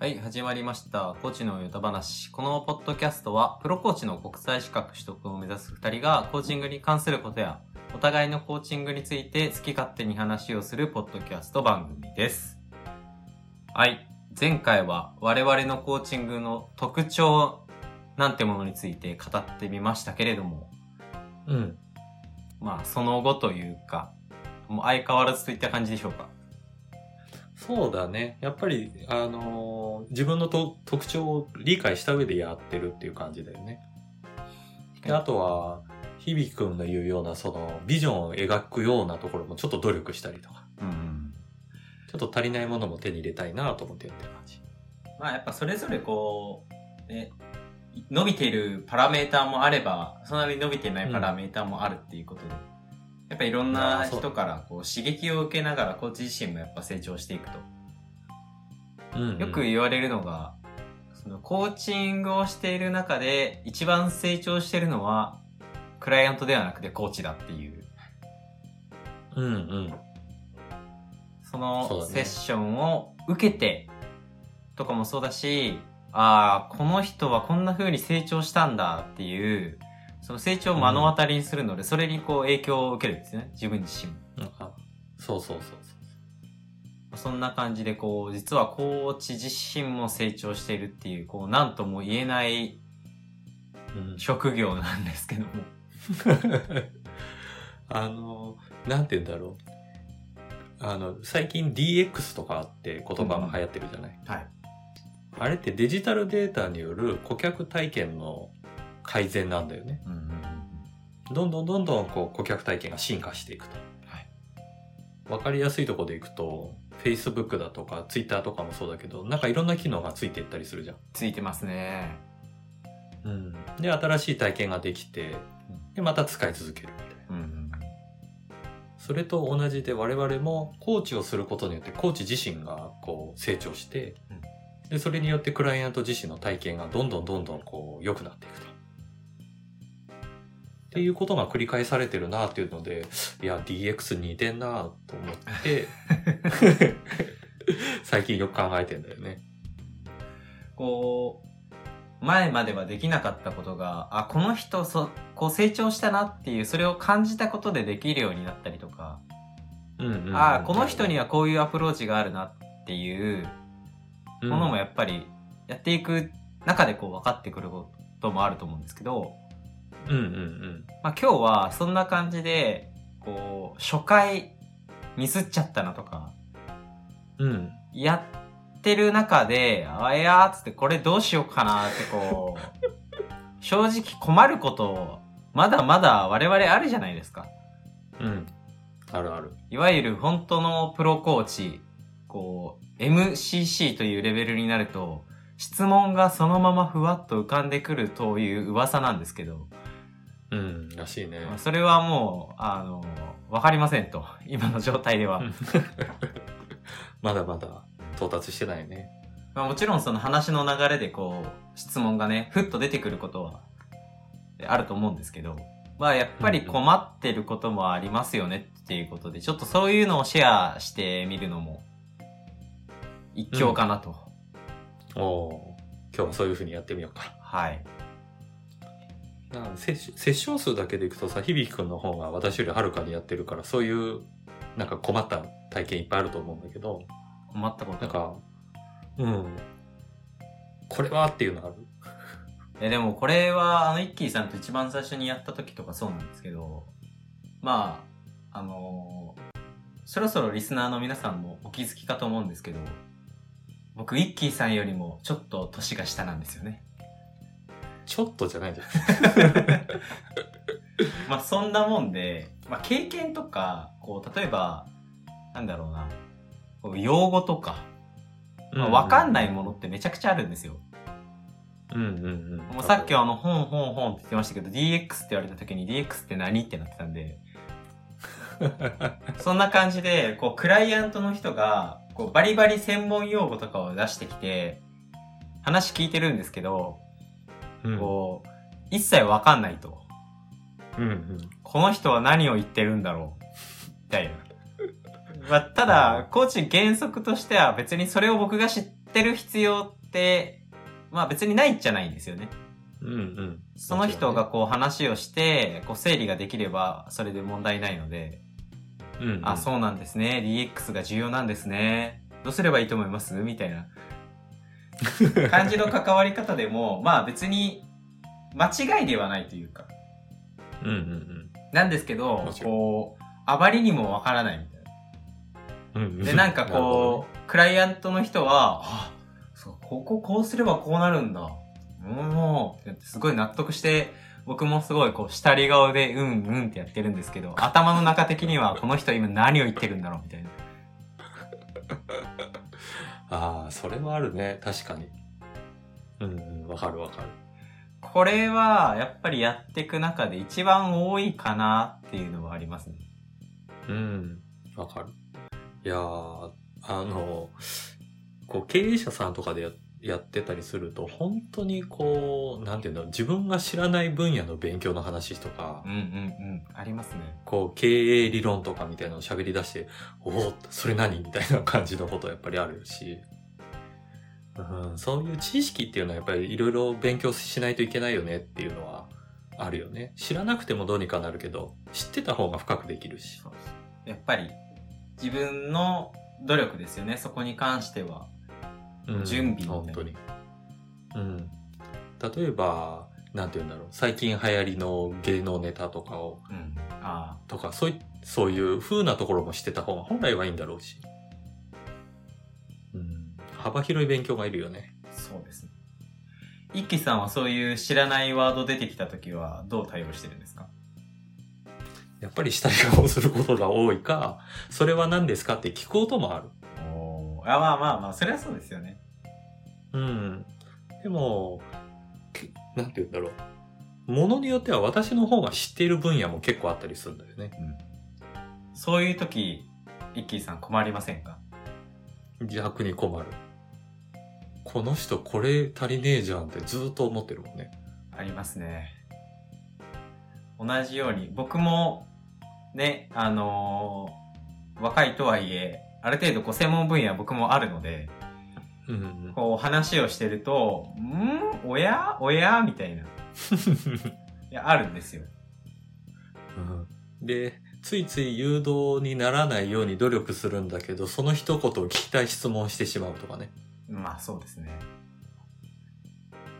はい、始まりました。コーチのヨタ話。このポッドキャストは、プロコーチの国際資格取得を目指す二人が、コーチングに関することや、お互いのコーチングについて好き勝手に話をするポッドキャスト番組です。はい、前回は我々のコーチングの特徴なんてものについて語ってみましたけれども、うん。まあ、その後というか、もう相変わらずといった感じでしょうか。そうだね。やっぱり、あのー自分のと特徴を理解した上でやってるっていう感じだよね。であとは、響くんの言うような、その、ビジョンを描くようなところもちょっと努力したりとか、うん。ちょっと足りないものも手に入れたいなと思ってやってる感じ。まあやっぱそれぞれこう、ね、伸びているパラメーターもあれば、そんなに伸びていないパラメーターもあるっていうことで、やっぱいろんな人からこう刺激を受けながらコーチ自身もやっぱ成長していくと。うん、よく言われるのが、そのコーチングをしている中で一番成長しているのは、クライアントではなくてコーチだっていう、うんうん。そのセッションを受けてとかもそうだし、ああ、この人はこんな風に成長したんだっていう、その成長を目の当たりにするので、それにこう影響を受けるんですね。自分自身も。あそうそうそうそんな感じでこう、実はコーチ自身も成長しているっていう、こう、なんとも言えないそう。うん職業なんですけども。あの、なんて言うんだろう。あの、最近 DX とかあって言葉が流行ってるじゃない、はい。あれってデジタルデータによる顧客体験の改善なんだよね。うんうんうんどんどんどんどんこう顧客体験が進化していくと。はいわかりやすいところでいくと、Facebook だとか Twitter とかもそうだけど、なんかいろんな機能がついていったりするじゃん。ついてますね。うん。で、新しい体験ができて、で、また使い続けるみたいな。うんうんそれと同じで我々もコーチをすることによってコーチ自身がこう成長して、うんで、それによってクライアント自身の体験がどんどんどんどんこう良くなっていくと。っていうことが繰り返されてるなっていうので、いや、DX 似てんなと思って、最近よく考えてんだよね。こう、前まではできなかったことが、あ、この人そ、こう成長したなっていう、それを感じたことでできるようになったりとか、うんうんうんあ、この人にはこういうアプローチがあるなっていうものもやっぱりやっていく中でこう分かってくることもあると思うんですけど、うんうんうん。まあ今日はそんな感じで、こう、初回ミスっちゃったなとか、うん。やってる中で、あいやーっつってこれどうしようかなってこう、正直困ること、まだまだ我々あるじゃないですか。うん。あるある。いわゆる本当のプロコーチ、こう、MCC というレベルになると、質問がそのままふわっと浮かんでくるという噂なんですけど、うん。らしいね。まあそれはもう、あの、わかりませんと。今の状態では。まだまだ到達してないね。まあ、もちろんその話の流れでこう、質問がね、ふっと出てくることは、あると思うんですけど、まあやっぱり困ってることもありますよねっていうことで、ちょっとそういうのをシェアしてみるのも、一興かなと。おおー今日もそういう風にやってみようか。はい。なセッション数だけでいくとさ、響くんの方が私よりはるかにやってるから、そういう、なんか困った体験いっぱいあると思うんだけど、困ったこと？なんか、うん。これはっていうのある？え、でもこれは、あの、イッキーさんと一番最初にやった時とかそうなんですけど、まあ、あのーそろそろリスナーの皆さんもお気づきかと思うんですけど、僕、イッキーさんよりもちょっと年が下なんですよね。ちょっとじゃないじゃん。まあ、そんなもんで、まあ、経験とか、こう、例えば、なんだろうな、こう用語とか、まあ、わかんないものってめちゃくちゃあるんですよ。うんうんうん。もうさっきはあの、本本本って言ってましたけど、DX って言われた時に DX って何ってなってたんで、そんな感じで、こう、クライアントの人が、こう、バリバリ専門用語とかを出してきて、話聞いてるんですけど、うん、こう、一切わかんないと。うんうん。この人は何を言ってるんだろう。みたいな。まあ、ただ、コーチ原則としては別にそれを僕が知っってる必要って、まあ別にないっちゃないんですよね。うんうん。その人がこう話をして、こう整理ができればそれで問題ないので、うん、うん。あ、そうなんですね。DX が重要なんですね。どうすればいいと思います？みたいな 感じの関わり方でも、まあ別に間違いではないというか。うんうんなんですけどこう、あまりにもわからないみたいうん。うんうんな。で、なんかこう、クライアントの人は、あ、そう、こここうすればこうなるんだ。もう、ってすごい納得して、僕もすごいこう、下り顔で、うんうんってやってるんですけど、頭の中的には、この人今何を言ってるんだろうみたいな。ああ、それはあるね。確かに。うんうん、わかるわかる。これは、やっぱりやっていく中で一番多いかなっていうのはありますね。うん、わかる。いやー、あの、こう、経営者さんとかでややってたりすると、本当にこう、なんていうんだろう、自分が知らない分野の勉強の話とかうん、うんうん。ありますね。こう、経営理論とかみたいなのを喋り出して、おお、それ何みたいな感じのことやっぱりあるし、うん、そういう知識っていうのはやっぱりいろいろ勉強しないといけないよねっていうのはあるよね。知らなくてもどうにかなるけど、知ってた方が深くできるし。やっぱり、自分の努力ですよね。そこに関しては。うん準備本当に。うん。例えば、なんて言うんだろう。最近流行りの芸能ネタとかを、うん。あとか、そういそういう風なところも知ってた方が本来はいいんだろうし。うん。幅広い勉強がいるよね。あ、そうですね。一輝さんはそういう知らないワード出てきたときはどう対応してるんですか？やっぱり下り顔をすることが多いか、それは何ですかって聞くこともある。おあ、まあまあまあ、それはそうですよね。うん。でも、けなんて言うんだろう。ものによっては私の方が知っている分野も結構あったりするんだよね。そういうとき、一輝さん困りませんか？逆に困る。この人これ足りねえじゃんってずっと思ってるもんね。ありますね。同じように、僕も、ね、あのー若いとはいえ、ある程度こう専門分野は僕もあるので、うんうん。こう話をしてると、ん？おや？おや？みたいな。いや、あるんですよ。うんで、ついつい誘導にならないように努力するんだけど、その一言を聞きたい質問をしてしまうとかね。まあそうですね。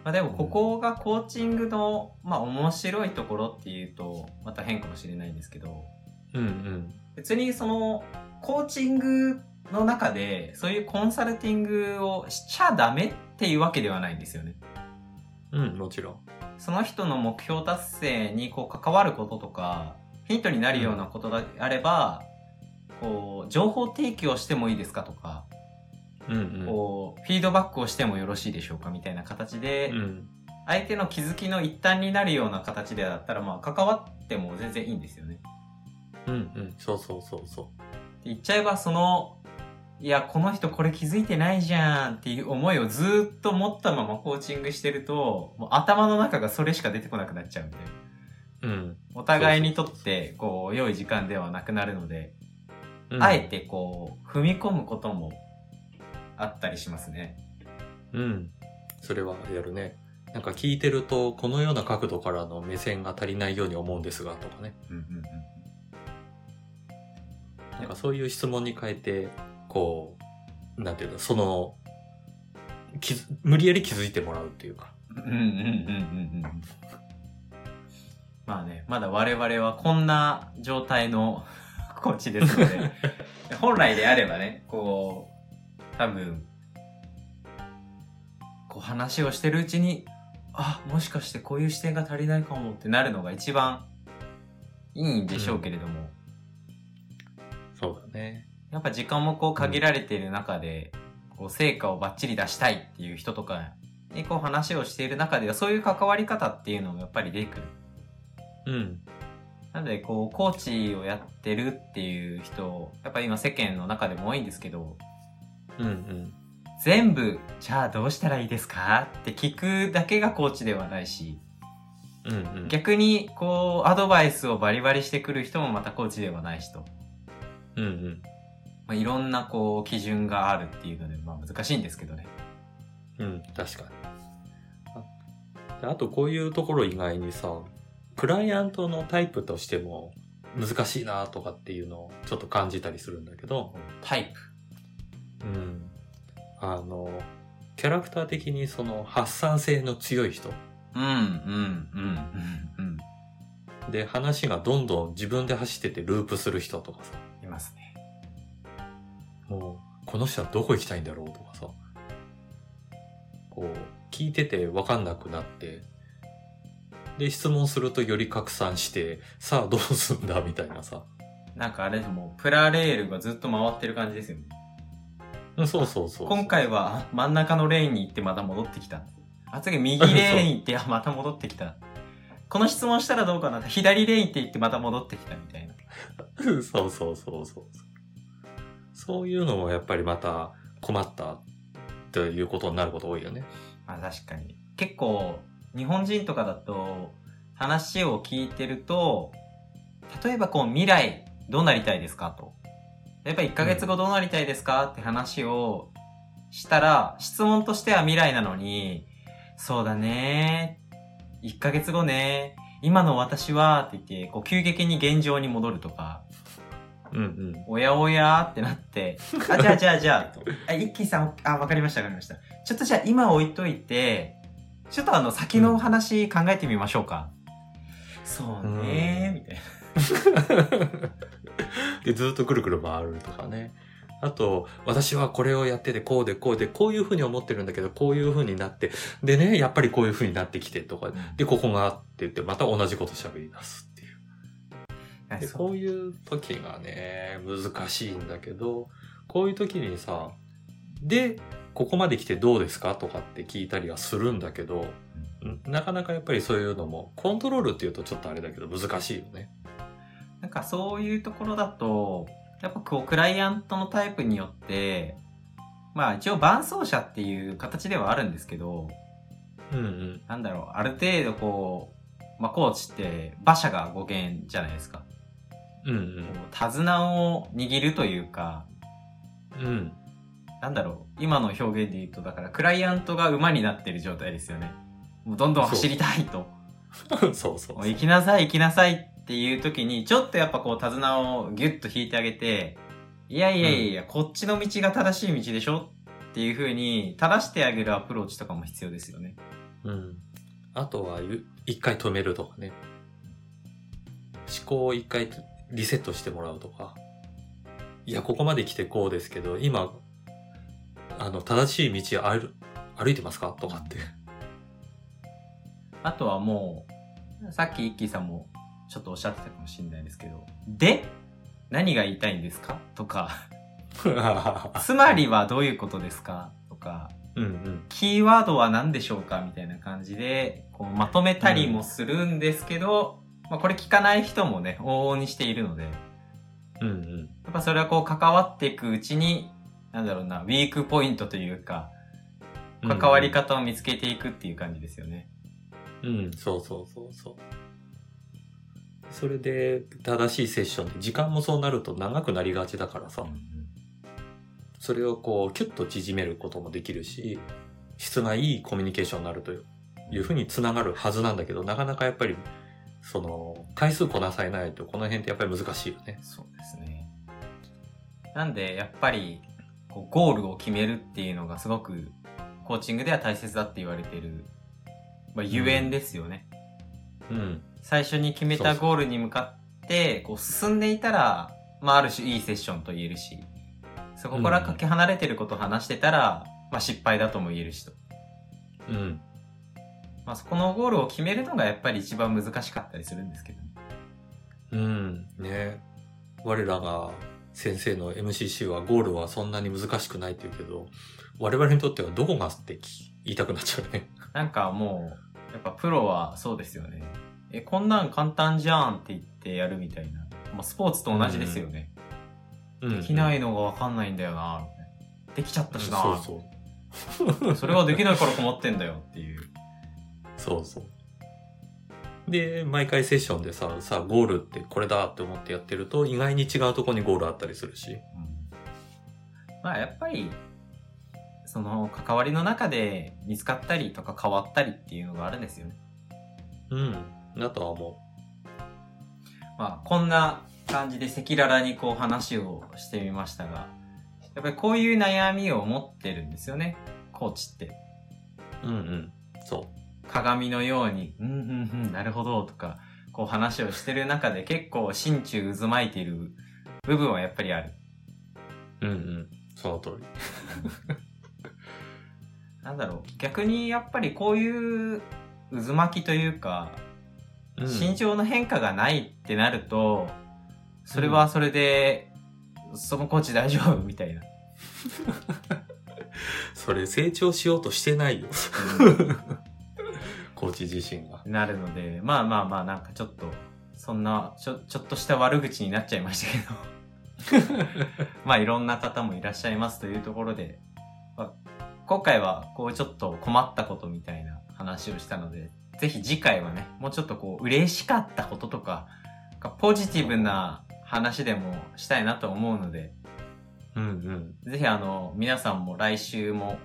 まあでもここがコーチングの、まあ面白いところっていうと、また変かもしれないんですけど、うんうん。別にその、コーチングの中で、そういうコンサルティングをしちゃダメっていうわけではないんですよね。うん、もちろん。その人の目標達成にこう関わることとか、ヒントになるようなことであれば、こう、情報提供してもいいですかとか、うんうん。こう、フィードバックをしてもよろしいでしょうかみたいな形で、うん。相手の気づきの一端になるような形でだったら、まあ、関わっても全然いいんですよね。うんうん。そうそうそうそって言っちゃえば、その、いや、この人これ気づいてないじゃんっていう思いをずーっと持ったままコーチングしてると、もう頭の中がそれしか出てこなくなっちゃうんで、う。うん。お互いにとって、こう、良い時間ではなくなるので、うんあえ。てこう、踏み込むこともあったりしますね。うん。それはやるね。なんか聞いてると、このような角度からの目線が足りないように思うんですが、とかね。うんうんうん。なんかそういう質問に変えて、こう、なんていうの、その、無理やり気づいてもらうっていうか。うんうんうんうんうんうん。まあね、まだ我々はこんな状態の コーチですので、本来であればね、こう、多分、こう話をしてるうちに、あ、もしかしてこういう視点が足りないかもってなるのが一番いいんでしょうけれども、そうだね。やっぱ時間もこう限られている中で、こう成果をバッチリ出したいっていう人とかにこう話をしている中ではそういう関わり方っていうのもやっぱり出てくる。うん。なのでこうコーチをやってるっていう人、やっぱり今世間の中でも多いんですけど、うんうん。全部、じゃあどうしたらいいですかって聞くだけがコーチではないし、うんうん。逆にこうアドバイスをバリバリしてくる人もまたコーチではないしと。うんうん。まあ、いろんなこう基準があるっていうので、まあ難しいんですけどね。うん、確かに。あであとこういうところ以外にさ、クライアントのタイプとしても難しいなとかっていうのをちょっと感じたりするんだけど、タイプ。うん。あの、キャラクター的にその発散性の強い人うん、うん、うん、うん、で話がどんどん自分で走っててループする人とかさ。もうこの人はどこ行きたいんだろうとかさ、こう聞いててわかんなくなって、で質問するとより拡散して、さあどうすんだみたいなさ。なんかあれでも、プラレールがずっと回ってる感じですよね。うんそうそうそう。今回は真ん中のレーンに行ってまた戻ってきた。あ、次右レーンに行って、あ、また戻ってきた。この質問したらどうかな左レーン行って行ってまた戻ってきたみたいな。そうそうそうそうそう。そういうのもやっぱりまた困ったということになること多いよね。まあ確かに。結構、日本人とかだと、話を聞いてると、例えばこう未来どうなりたいですかと。やっぱ1ヶ月後どうなりたいですかって話をしたら、質問としては未来なのに、そうだね1ヶ月後ね今の私はって言って、こう急激に現状に戻るとか、うんうん。おやおやってなって、あ、じゃあじゃあじゃあ、とあ、一気さん、あ、わかりましたわかりました。ちょっとじゃあ今置いといて、ちょっとあの先の話考えてみましょうか。そうねー、みたいな。で、ずっとくるくる回るとかね。あと、私はこれをやってて、こうでこうで、こういうふうに思ってるんだけど、こういうふうになって、でね、やっぱりこういうふうになってきてとか、で、ここがって言って、また同じこと喋り出す。で、そうこういう時がね、難しいんだけど、こういう時にさ、で、ここまで来てどうですかとかって聞いたりはするんだけど、うんなかなかやっぱりそういうのも、コントロールっていうとちょっとあれだけど難しいよね。なんかそういうところだと、やっぱこうクライアントのタイプによって、まあ一応伴走者っていう形ではあるんですけど、うんうん。なんだろう、ある程度こう、まあコーチって馬車が語源じゃないですか。うん手綱を握るというか、うん。なんだろう、今の表現で言うと、だからクライアントが馬になってる状態ですよね。もうどんどん走りたいと。そう そう行きなさい行きなさいっていう時に、ちょっとやっぱこう手綱をギュッと引いてあげて、いやいやいや、こっちの道が正しい道でしょ？っていう風に正してあげるアプローチとかも必要ですよね。うん。あとは、ゆ一回止めるとかね。思考を一回リセットしてもらうとか。いや、ここまで来てこうですけど、今、あの、正しい道歩歩いてますか？とかって。あとはもう、さっきイッキーさんもちょっとおっしゃってたかもしれないですけど、で何が言いたいんですか？とか、つまりはどういうことですか？とか、うんうん。キーワードは何でしょうか？みたいな感じで、こうまとめたりもするんですけど、まあこれ聞かない人もね、往々にしているので、やうんうん。っぱそれはこう関わっていくうちに、なんだろうな、ウィークポイントというか、関わり方を見つけていくっていう感じですよね。うん、そうそうそうそう。それで、正しいセッションで、時間もそうなると長くなりがちだからさ、それをこう、キュッと縮めることもできるし、質がいいコミュニケーションになるというふうにつながるはずなんだけど、なかなかやっぱり、その、回数こなされないと、この辺ってやっぱり難しいよね。そうですね。なんで、やっぱり、こうゴールを決めるっていうのがすごく、コーチングでは大切だって言われている、まあ、ゆえんですよね。うん。最初に決めたゴールに向かって、こう進んでいたら、まあ、ある種いいセッションと言えるし、そこからかけ離れてることを話してたら、まあ、失敗だとも言えるしと。うん。まあ、そこのゴールを決めるのがやっぱり一番難しかったりするんですけどね。うん。ね。我らが先生の MCC はゴールはそんなに難しくないって言うけど、我々にとってはどこがって言いたくなっちゃうね。なんかもう、やっぱプロはそうですよね。え、こんなん簡単じゃんって言ってやるみたいな。もうスポーツと同じですよね。できないのがわかんないんだよな、みたいなできちゃったしな、そうそう。それができないから困ってんだよっていう。そうそう。で、毎回セッションでさ、さあゴールってこれだって思ってやってると、意外に違うとこにゴールあったりするし。まあやっぱり、その関わりの中で見つかったりとか変わったりっていうのがあるんですよね。うん。だとは思まあ、こんな感じで赤裸々にこう話をしてみましたが、やっぱりこういう悩みを持ってるんですよね、コーチって。う。うんうん。そ鏡のように、うんうんうん、なるほど、とか、こう話をしてる中で結構心中渦巻いている部分はやっぱりある。う。うんうん。その通り。なんだろう、逆にやっぱりこういう渦巻きというか、うん心情の変化がないってなると、それはそれで、そのコーチ大丈夫みたいな。それ成長しようとしてないよ。コーチ自身が。なるので、まあまあまあ、なんかちょっと、そんな、ちょ、ちょっとした悪口になっちゃいましたけど。まあいろんな方もいらっしゃいますというところで、まあ今回はこうちょっと困ったことみたいな話をしたので、ぜひ次回はね、もうちょっとこう嬉しかったこととか、ポジティブな話でもしたいなと思うので、うんうん。ぜひあの、皆さんも来週も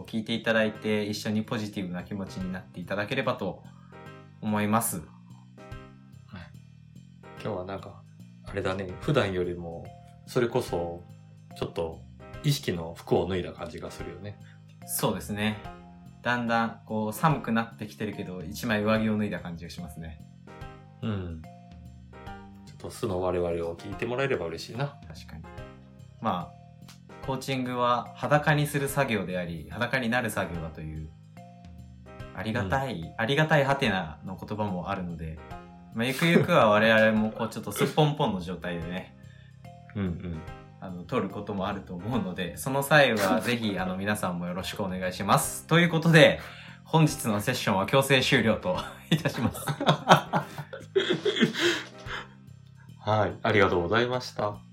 こう聞いていただいて、一緒にポジティブな気持ちになっていただければと思います。今日はなんか、あれだね、普段よりも、それこそ、ちょっと、意識の服を脱いだ感じがするよね。そうですね。だんだんこう寒くなってきてるけど、一枚上着を脱いだ感じがしますね。うん。ちょっと素の我々を聞いてもらえれば嬉しいな。確かに。まあ、コーチングは裸にする作業であり、裸になる作業だという、ありがたい、ありがたいハテナの言葉もあるので、まあ、ゆくゆくは我々もこうちょっとすっぽんぽんの状態でね、うんうん。あの、撮ることもあると思うので、その際はぜひ、あの、皆さんもよろしくお願いします。ということで、本日のセッションは強制終了と いたします。はい。ありがとうございました。